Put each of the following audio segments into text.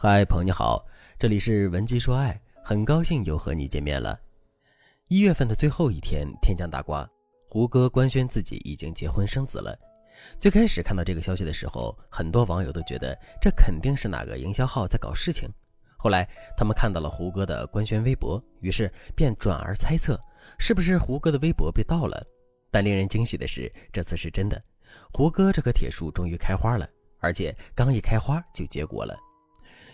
嗨，朋友你好，这里是文姬说爱，很高兴又和你见面了。一月份的最后一天，天降大瓜，胡歌官宣自己已经结婚生子了。最开始看到这个消息的时候，很多网友都觉得这肯定是哪个营销号在搞事情。后来他们看到了胡歌的官宣微博，于是便转而猜测是不是胡歌的微博被盗了。但令人惊喜的是，这次是真的，胡歌这棵铁树终于开花了，而且刚一开花就结果了。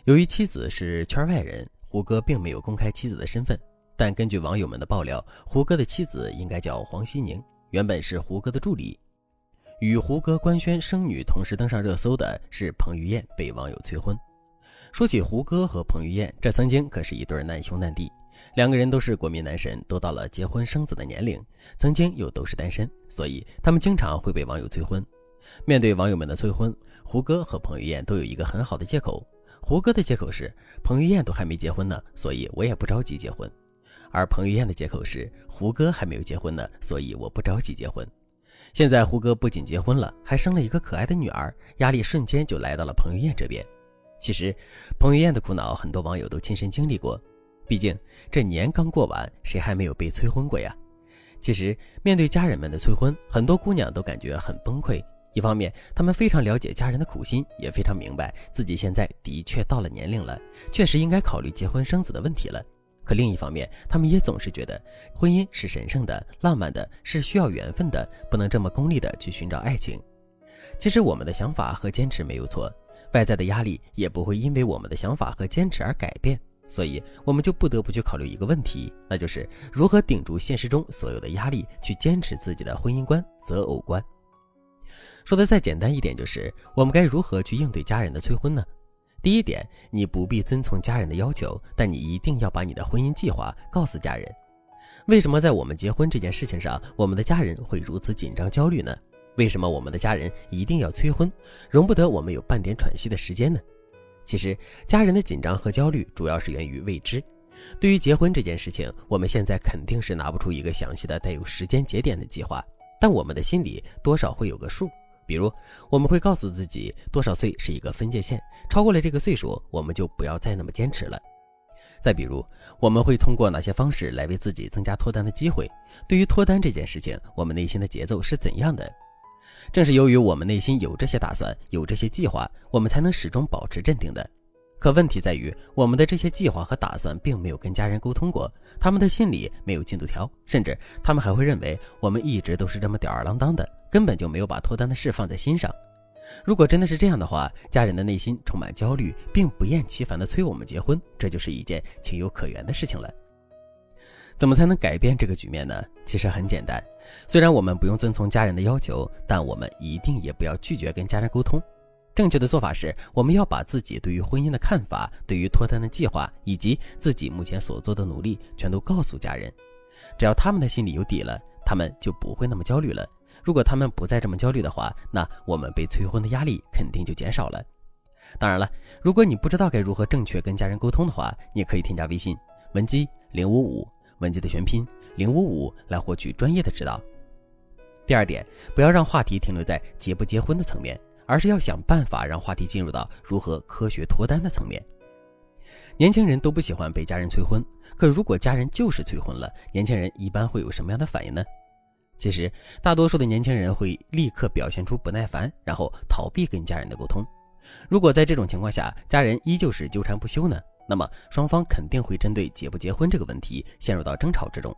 由于妻子是圈外人，胡歌并没有公开妻子的身份。但根据网友们的爆料，胡歌的妻子应该叫黄熙宁，原本是胡歌的助理。与胡歌官宣生女同时登上热搜的是彭于晏被网友催婚。说起胡歌和彭于晏，这曾经可是一对难兄难弟，两个人都是国民男神，都到了结婚生子的年龄，曾经又都是单身，所以他们经常会被网友催婚。面对网友们的催婚，胡歌和彭于晏都有一个很好的借口。胡歌的借口是彭于晏都还没结婚呢，所以我也不着急结婚；而彭于晏的借口是胡歌还没有结婚呢，所以我不着急结婚。现在胡歌不仅结婚了，还生了一个可爱的女儿，压力瞬间就来到了彭于晏这边。其实，彭于晏的苦恼很多网友都亲身经历过，毕竟这年刚过完，谁还没有被催婚过呀？其实，面对家人们的催婚，很多姑娘都感觉很崩溃。一方面，他们非常了解家人的苦心，也非常明白自己现在的确到了年龄了，确实应该考虑结婚生子的问题了。可另一方面，他们也总是觉得婚姻是神圣的、浪漫的，是需要缘分的，不能这么功利的去寻找爱情。其实我们的想法和坚持没有错，外在的压力也不会因为我们的想法和坚持而改变，所以我们就不得不去考虑一个问题，那就是如何顶住现实中所有的压力，去坚持自己的婚姻观、择偶观。说的再简单一点，就是我们该如何去应对家人的催婚呢？第一点，你不必遵从家人的要求，但你一定要把你的婚姻计划告诉家人。为什么在我们结婚这件事情上，我们的家人会如此紧张焦虑呢？为什么我们的家人一定要催婚，容不得我们有半点喘息的时间呢？其实，家人的紧张和焦虑主要是源于未知。对于结婚这件事情，我们现在肯定是拿不出一个详细的带有时间节点的计划，但我们的心里多少会有个数。比如，我们会告诉自己多少岁是一个分界线，超过了这个岁数，我们就不要再那么坚持了。再比如，我们会通过哪些方式来为自己增加脱单的机会？对于脱单这件事情，我们内心的节奏是怎样的？正是由于我们内心有这些打算，有这些计划，我们才能始终保持镇定的。可问题在于，我们的这些计划和打算并没有跟家人沟通过，他们的心里没有进度条，甚至他们还会认为我们一直都是这么吊儿郎当的。根本就没有把脱单的事放在心上。如果真的是这样的话，家人的内心充满焦虑，并不厌其烦地催我们结婚，这就是一件情有可原的事情了。怎么才能改变这个局面呢？其实很简单，虽然我们不用遵从家人的要求，但我们一定也不要拒绝跟家人沟通。正确的做法是，我们要把自己对于婚姻的看法、对于脱单的计划，以及自己目前所做的努力，全都告诉家人。只要他们的心里有底了，他们就不会那么焦虑了。如果他们不再这么焦虑的话，那我们被催婚的压力肯定就减少了。当然了，如果你不知道该如何正确跟家人沟通的话，你也可以添加微信文姬零五五，文姬的全拼零五五来获取专业的指导。第二点，不要让话题停留在结不结婚的层面，而是要想办法让话题进入到如何科学脱单的层面。年轻人都不喜欢被家人催婚，可如果家人就是催婚了，年轻人一般会有什么样的反应呢？其实，大多数的年轻人会立刻表现出不耐烦，然后逃避跟家人的沟通。如果在这种情况下，家人依旧是纠缠不休呢，那么双方肯定会针对结不结婚这个问题陷入到争吵之中。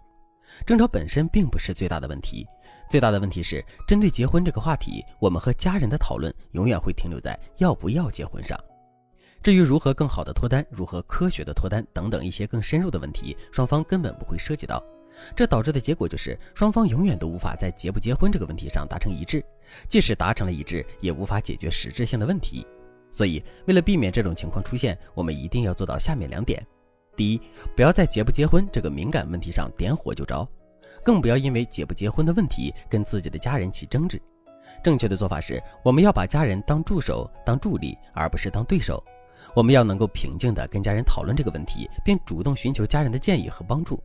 争吵本身并不是最大的问题，最大的问题是针对结婚这个话题，我们和家人的讨论永远会停留在要不要结婚上。至于如何更好的脱单，如何科学的脱单等等一些更深入的问题，双方根本不会涉及到。这导致的结果就是，双方永远都无法在结不结婚这个问题上达成一致，即使达成了一致，也无法解决实质性的问题。所以，为了避免这种情况出现，我们一定要做到下面两点：第一，不要在结不结婚这个敏感问题上点火就着，更不要因为结不结婚的问题跟自己的家人起争执。正确的做法是，我们要把家人当助手、当助力，而不是当对手。我们要能够平静地跟家人讨论这个问题，并主动寻求家人的建议和帮助。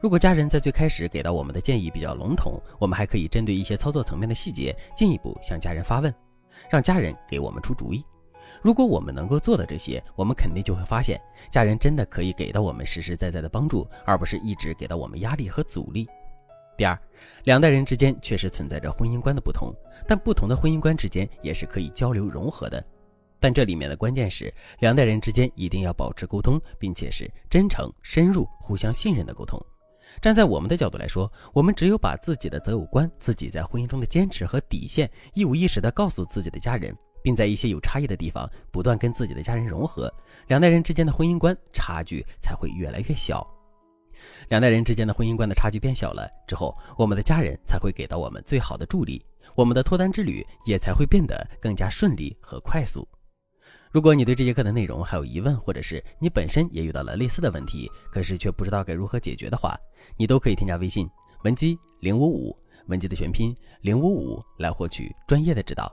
如果家人在最开始给到我们的建议比较笼统，我们还可以针对一些操作层面的细节，进一步向家人发问，让家人给我们出主意。如果我们能够做到这些，我们肯定就会发现，家人真的可以给到我们实实在在的帮助，而不是一直给到我们压力和阻力。第二，两代人之间确实存在着婚姻观的不同，但不同的婚姻观之间也是可以交流融合的。但这里面的关键是，两代人之间一定要保持沟通，并且是真诚、深入、互相信任的沟通。站在我们的角度来说，我们只有把自己的择偶观、自己在婚姻中的坚持和底线，一五一十地告诉自己的家人，并在一些有差异的地方不断跟自己的家人融合，两代人之间的婚姻观差距才会越来越小。两代人之间的婚姻观的差距变小了之后，我们的家人才会给到我们最好的助力，我们的脱单之旅也才会变得更加顺利和快速。如果你对这节课的内容还有疑问，或者是你本身也遇到了类似的问题，可是却不知道该如何解决的话，你都可以添加微信文姬零五五，文姬的全拼零五五，来获取专业的指导。